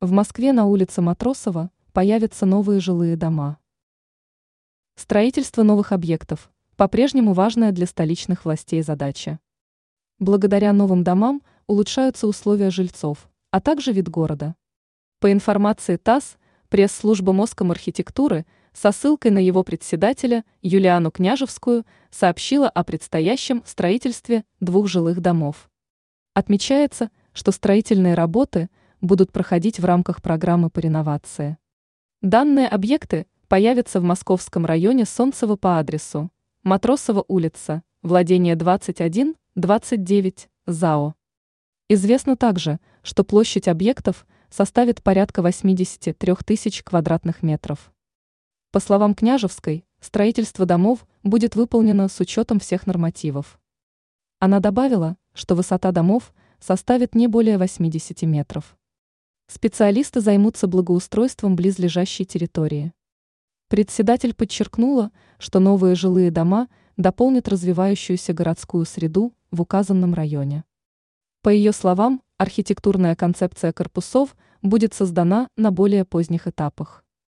В Москве на улице Матросова появятся новые жилые дома. Строительство новых объектов – по-прежнему важная для столичных властей задача. Благодаря новым домам улучшаются условия жильцов, а также вид города. По информации ТАСС, пресс-служба Моском архитектуры со ссылкой на его председателя Юлиану Княжевскую сообщила о предстоящем строительстве двух жилых домов. Отмечается, что строительные работы будут проходить в рамках программы по реновации. Данные объекты появятся в московском районе Солнцево по адресу Матросова улица, владение 21, 29, ЗАО. Известно также, что площадь объектов составит порядка 83 тысяч квадратных метров. По словам Княжевской, строительство домов будет выполнено с учетом всех нормативов. Она добавила, что высота домов составит не более 80 метров. Специалисты займутся благоустройством близлежащей территории. Председатель подчеркнула, что новые жилые дома дополнят развивающуюся городскую среду в указанном районе. По ее словам, архитектурная концепция корпусов будет создана на более поздних этапах.